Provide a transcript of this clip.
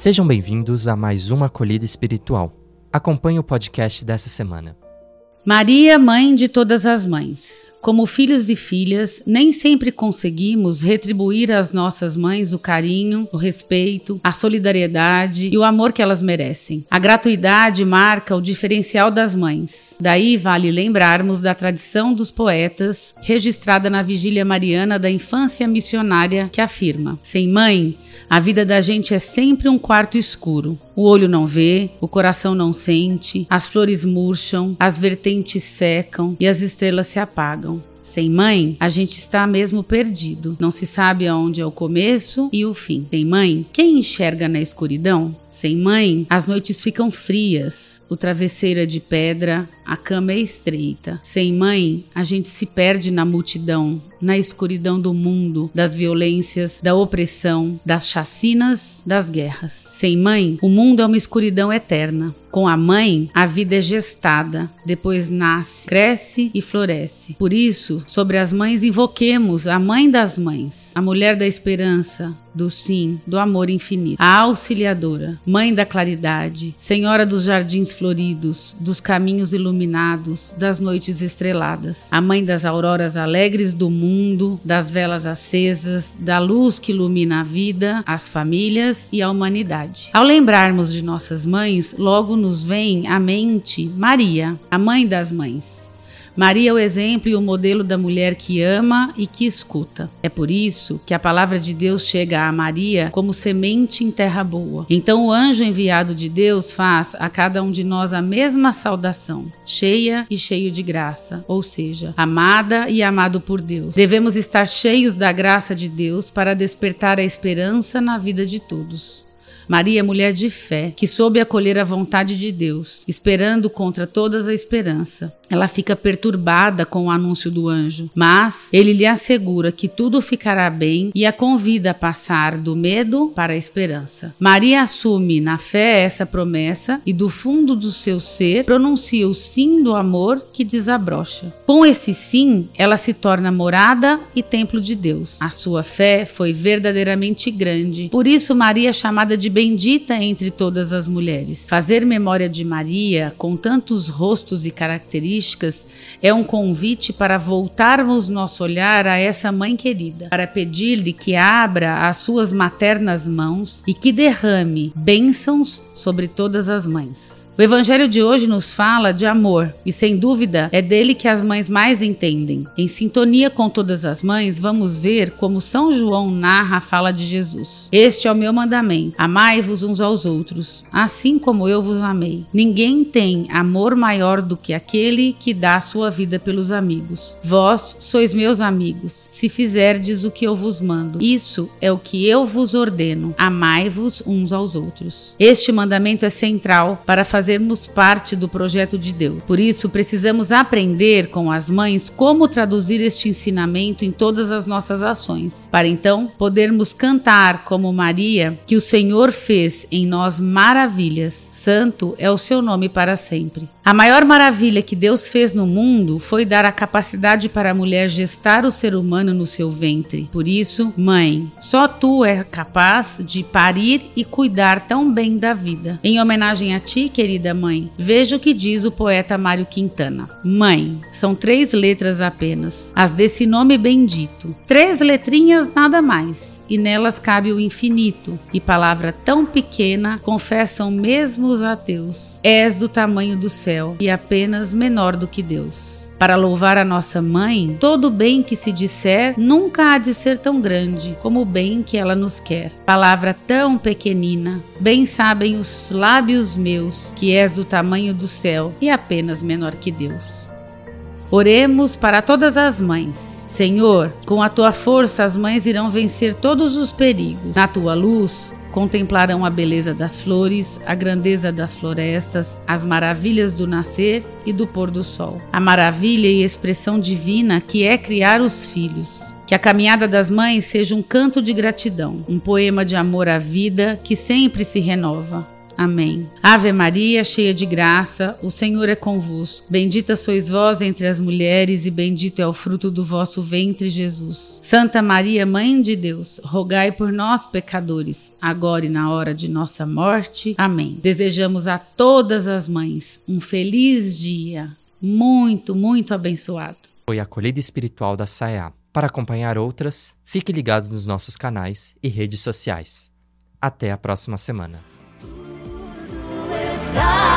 Sejam bem-vindos a mais uma acolhida espiritual. Acompanhe o podcast dessa semana. Maria, mãe de todas as mães. Como filhos e filhas, nem sempre conseguimos retribuir às nossas mães o carinho, o respeito, a solidariedade e o amor que elas merecem. A gratuidade marca o diferencial das mães. Daí vale lembrarmos da tradição dos poetas, registrada na Vigília Mariana da Infância Missionária, que afirma: Sem mãe, a vida da gente é sempre um quarto escuro. O olho não vê, o coração não sente, as flores murcham, as vertentes secam e as estrelas se apagam. Sem mãe, a gente está mesmo perdido. Não se sabe aonde é o começo e o fim. Sem mãe, quem enxerga na escuridão? Sem mãe, as noites ficam frias, o travesseiro é de pedra, a cama é estreita. Sem mãe, a gente se perde na multidão, na escuridão do mundo, das violências, da opressão, das chacinas, das guerras. Sem mãe, o mundo é uma escuridão eterna. Com a mãe, a vida é gestada, depois nasce, cresce e floresce. Por isso, sobre as mães invoquemos a mãe das mães, a mulher da esperança, do sim, do amor infinito, a auxiliadora, mãe da claridade, senhora dos jardins floridos, dos caminhos iluminados, das noites estreladas, a mãe das auroras alegres do mundo, das velas acesas, da luz que ilumina a vida, as famílias e a humanidade. Ao lembrarmos de nossas mães, logo nos vem à mente Maria, a mãe das mães. Maria é o exemplo e o modelo da mulher que ama e que escuta. É por isso que a palavra de Deus chega a Maria como semente em terra boa. Então o anjo enviado de Deus faz a cada um de nós a mesma saudação, cheia e cheio de graça, ou seja, amada e amado por Deus. Devemos estar cheios da graça de Deus para despertar a esperança na vida de todos. Maria, mulher de fé, que soube acolher a vontade de Deus, esperando contra todas a esperança. Ela fica perturbada com o anúncio do anjo, mas ele lhe assegura que tudo ficará bem e a convida a passar do medo para a esperança. Maria assume na fé essa promessa e do fundo do seu ser pronuncia o sim do amor que desabrocha. Com esse sim, ela se torna morada e templo de Deus. A sua fé foi verdadeiramente grande. Por isso Maria é chamada de bendita entre todas as mulheres. Fazer memória de Maria com tantos rostos e características é um convite para voltarmos nosso olhar a essa mãe querida, para pedir-lhe que abra as suas maternas mãos e que derrame bênçãos sobre todas as mães. O evangelho de hoje nos fala de amor e, sem dúvida, é dele que as mães mais entendem. Em sintonia com todas as mães, vamos ver como São João narra a fala de Jesus. Este é o meu mandamento: amai-vos uns aos outros, assim como eu vos amei. Ninguém tem amor maior do que aquele que dá a sua vida pelos amigos. Vós sois meus amigos, se fizerdes o que eu vos mando. Isso é o que eu vos ordeno: amai-vos uns aos outros. Este mandamento é central para fazer fazermos parte do projeto de Deus. Por isso, precisamos aprender com as mães como traduzir este ensinamento em todas as nossas ações, para então podermos cantar como Maria, que o Senhor fez em nós maravilhas. Santo é o seu nome para sempre. A maior maravilha que Deus fez no mundo foi dar a capacidade para a mulher gestar o ser humano no seu ventre. Por isso, mãe, só tu é capaz de parir e cuidar tão bem da vida. Em homenagem a ti, querida mãe, veja o que diz o poeta Mário Quintana. Mãe, são três letras apenas, as desse nome bendito. Três letrinhas nada mais, e nelas cabe o infinito, e palavra tão pequena confessam mesmo os ateus. És do tamanho do céu e apenas menor do que Deus. Para louvar a nossa mãe, todo bem que se disser nunca há de ser tão grande como o bem que ela nos quer. Palavra tão pequenina, bem sabem os lábios meus que és do tamanho do céu e apenas menor que Deus. Oremos para todas as mães. Senhor, com a tua força as mães irão vencer todos os perigos. Na tua luz, Contemplarão a beleza das flores, a grandeza das florestas, as maravilhas do nascer e do pôr do sol. A maravilha e expressão divina que é criar os filhos. Que a caminhada das mães seja um canto de gratidão, um poema de amor à vida que sempre se renova. Amém. Ave Maria, cheia de graça, o Senhor é convosco. Bendita sois vós entre as mulheres, e bendito é o fruto do vosso ventre, Jesus. Santa Maria, Mãe de Deus, rogai por nós, pecadores, agora e na hora de nossa morte. Amém. Desejamos a todas as mães um feliz dia, muito, muito abençoado. Foi a acolhida espiritual da SAEA. Para acompanhar outras, fique ligado nos nossos canais e redes sociais. Até a próxima semana. Está